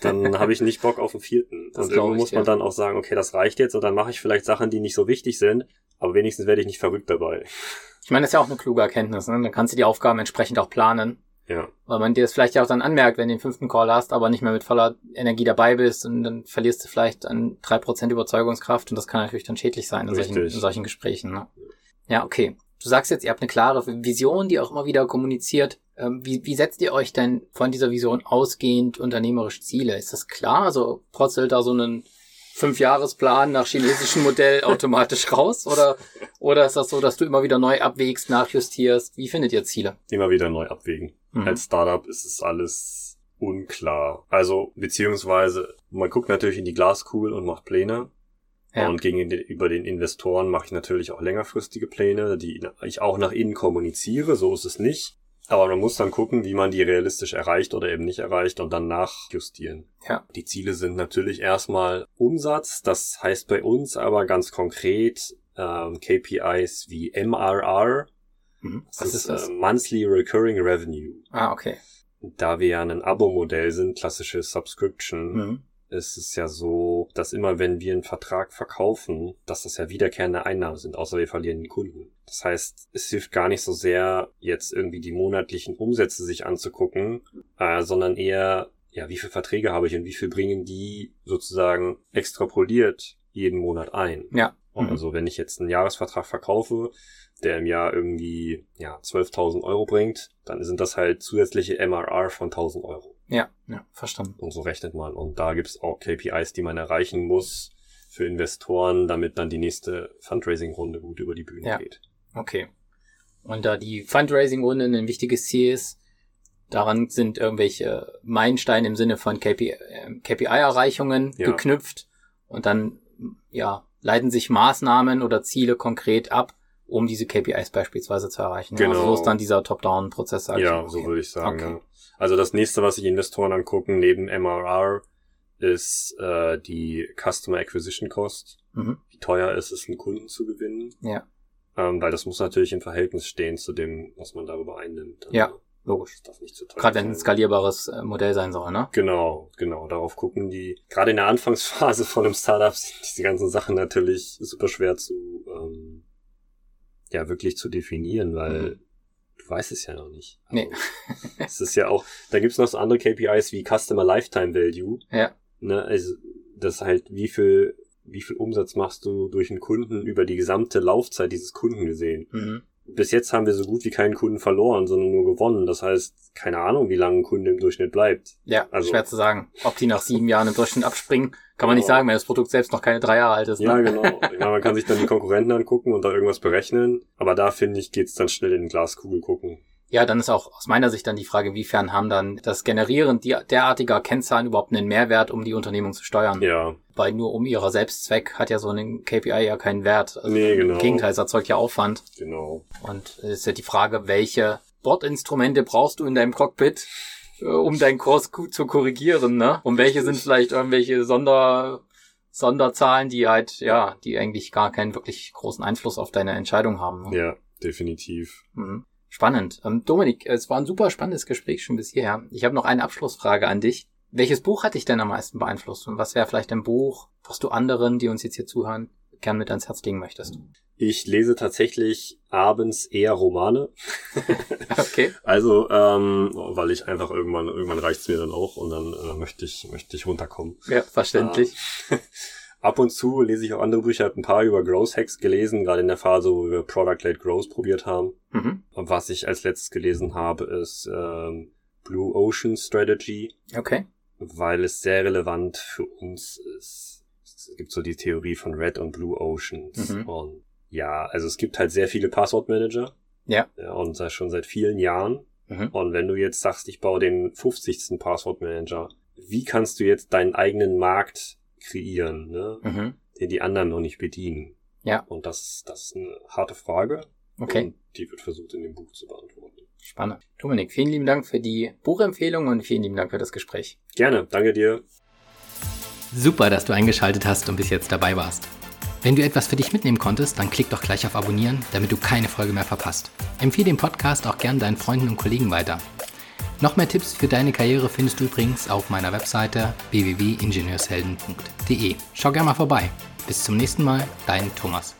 dann habe ich nicht Bock auf den vierten. Das und irgendwo muss man ja. dann auch sagen, okay, das reicht jetzt und dann mache ich vielleicht Sachen, die nicht so wichtig sind, aber wenigstens werde ich nicht verrückt dabei. Ich meine, das ist ja auch eine kluge Erkenntnis, ne? Dann kannst du die Aufgaben entsprechend auch planen. Ja. Weil man dir das vielleicht ja auch dann anmerkt, wenn du den fünften Call hast, aber nicht mehr mit voller Energie dabei bist und dann verlierst du vielleicht an drei Prozent Überzeugungskraft und das kann natürlich dann schädlich sein in, solchen, in solchen Gesprächen. Ne? Ja, okay. Du sagst jetzt, ihr habt eine klare Vision, die auch immer wieder kommuniziert. Ähm, wie, wie setzt ihr euch denn von dieser Vision ausgehend unternehmerisch Ziele? Ist das klar? Also purzelt da so einen Fünfjahresplan nach chinesischem Modell automatisch raus? Oder, oder ist das so, dass du immer wieder neu abwägst, nachjustierst? Wie findet ihr Ziele? Immer wieder neu abwägen. Mhm. Als Startup ist es alles unklar. Also, beziehungsweise, man guckt natürlich in die Glaskugel und macht Pläne. Ja. Und gegenüber den Investoren mache ich natürlich auch längerfristige Pläne, die ich auch nach innen kommuniziere. So ist es nicht. Aber man muss dann gucken, wie man die realistisch erreicht oder eben nicht erreicht und dann nachjustieren. Ja. Die Ziele sind natürlich erstmal Umsatz. Das heißt bei uns aber ganz konkret ähm, KPIs wie MRR. Mhm. Was das ist das? Äh, Monthly Recurring Revenue. Ah, okay. Da wir ja ein Abo-Modell sind, klassische Subscription, mhm ist es ja so, dass immer wenn wir einen Vertrag verkaufen, dass das ja wiederkehrende Einnahmen sind, außer wir verlieren den Kunden. Das heißt, es hilft gar nicht so sehr, jetzt irgendwie die monatlichen Umsätze sich anzugucken, äh, sondern eher, ja, wie viele Verträge habe ich und wie viel bringen die sozusagen extrapoliert jeden Monat ein. Ja. Mhm. Also wenn ich jetzt einen Jahresvertrag verkaufe, der im Jahr irgendwie ja 12.000 Euro bringt, dann sind das halt zusätzliche MRR von 1.000 Euro. Ja, ja, verstanden. Und so rechnet man. Und da gibt's auch KPIs, die man erreichen muss für Investoren, damit dann die nächste Fundraising-Runde gut über die Bühne Ja. geht. Okay. Und da die Fundraising-Runde ein wichtiges Ziel ist, daran sind irgendwelche Meilensteine im Sinne von KPI, äh, KPI-Erreichungen Ja. geknüpft und dann ja leiten sich Maßnahmen oder Ziele konkret ab, um diese KPIs beispielsweise zu erreichen. Ja, Also Genau. so ist dann dieser Top-Down-Prozess. Ja, mal. so Okay. würde ich sagen. Okay. Ja. Also das nächste, was sich Investoren angucken, neben MRR, ist äh, die Customer Acquisition Cost. Mhm. Wie teuer ist es, einen Kunden zu gewinnen? Ja, Ähm, weil das muss natürlich im Verhältnis stehen zu dem, was man darüber einnimmt. Also, Logisch. Das darf nicht zu teuer Gerade wenn ein skalierbares äh, Modell sein soll, ne? Genau, genau. Darauf gucken die. Gerade in der Anfangsphase von einem Startup sind diese ganzen Sachen natürlich super schwer zu, ähm, ja, wirklich zu definieren, weil Mhm. du weißt es ja noch nicht. Nee. es ist ja auch, da gibt's noch so andere KPIs wie Customer Lifetime Value. Ja. Ne, also, das ist halt, wie viel, wie viel Umsatz machst du durch einen Kunden über die gesamte Laufzeit dieses Kunden gesehen? Mhm. Bis jetzt haben wir so gut wie keinen Kunden verloren, sondern nur gewonnen. Das heißt, keine Ahnung, wie lange ein Kunde im Durchschnitt bleibt. Ja, Also- schwer zu sagen. Ob die nach sieben Jahren im Durchschnitt abspringen, kann man nicht Genau. sagen, wenn das Produkt selbst noch keine drei Jahre alt ist. Ne? Ja, genau. Ich meine, man kann sich dann die Konkurrenten angucken und da irgendwas berechnen. Aber da finde ich, geht's dann schnell in die Glaskugel gucken. Ja, dann ist auch aus meiner Sicht dann die Frage, inwiefern haben dann das Generieren derartiger Kennzahlen überhaupt einen Mehrwert, um die Unternehmung zu steuern? Ja, Weil nur um ihrer Selbstzweck hat ja so ein KPI ja keinen Wert. Also Nee, genau. Im Gegenteil, es erzeugt ja Aufwand. genau. Und es ist ja die Frage, welche Bordinstrumente brauchst du in deinem Cockpit, äh, um deinen Kurs gut zu korrigieren, ne? Und welche sind vielleicht irgendwelche Sonder, Sonderzahlen, die halt, ja, die eigentlich gar keinen wirklich großen Einfluss auf deine Entscheidung haben. Ne? Ja, definitiv. Mhm. Spannend. Ähm, Dominik, es war ein super spannendes Gespräch schon bis hierher. Ich habe noch eine Abschlussfrage an dich. Welches Buch hat dich denn am meisten beeinflusst? Und was wäre vielleicht ein Buch, was du anderen, die uns jetzt hier zuhören, gern mit ans Herz legen möchtest? Ich lese tatsächlich abends eher Romane. Okay. Also, ähm, weil ich einfach irgendwann, irgendwann reicht's mir dann auch und dann äh, möchte ich, möchte ich runterkommen. Ja, verständlich. Ab und zu lese ich auch andere Bücher, habe ein paar über Growth Hacks gelesen, gerade in der Phase, wo wir Product-Led Growth probiert haben. Mhm. Und was ich als letztes gelesen habe, ist ähm, Blue Ocean Strategy, Okay. weil es sehr relevant für uns ist. Es gibt so die Theorie von Red und Blue Oceans. Mhm. Und ja, also es gibt halt sehr viele Passwortmanager. Ja. ja und sei- schon seit vielen Jahren. Mhm. Und wenn du jetzt sagst, ich baue den 50. Passwortmanager, wie kannst du jetzt deinen eigenen Markt kreieren, ne? Mhm. den die anderen noch nicht bedienen? Ja. Und das, das ist eine harte Frage. Okay. Und die wird versucht in dem Buch zu beantworten. Spannend. Dominik, vielen lieben Dank für die Buchempfehlung und vielen lieben Dank für das Gespräch. Gerne, danke dir. Super, dass du eingeschaltet hast und bis jetzt dabei warst. Wenn du etwas für dich mitnehmen konntest, dann klick doch gleich auf Abonnieren, damit du keine Folge mehr verpasst. Empfehle den Podcast auch gern deinen Freunden und Kollegen weiter. Noch mehr Tipps für deine Karriere findest du übrigens auf meiner Webseite www.ingenieurshelden.de. Schau gerne mal vorbei. Bis zum nächsten Mal, dein Thomas.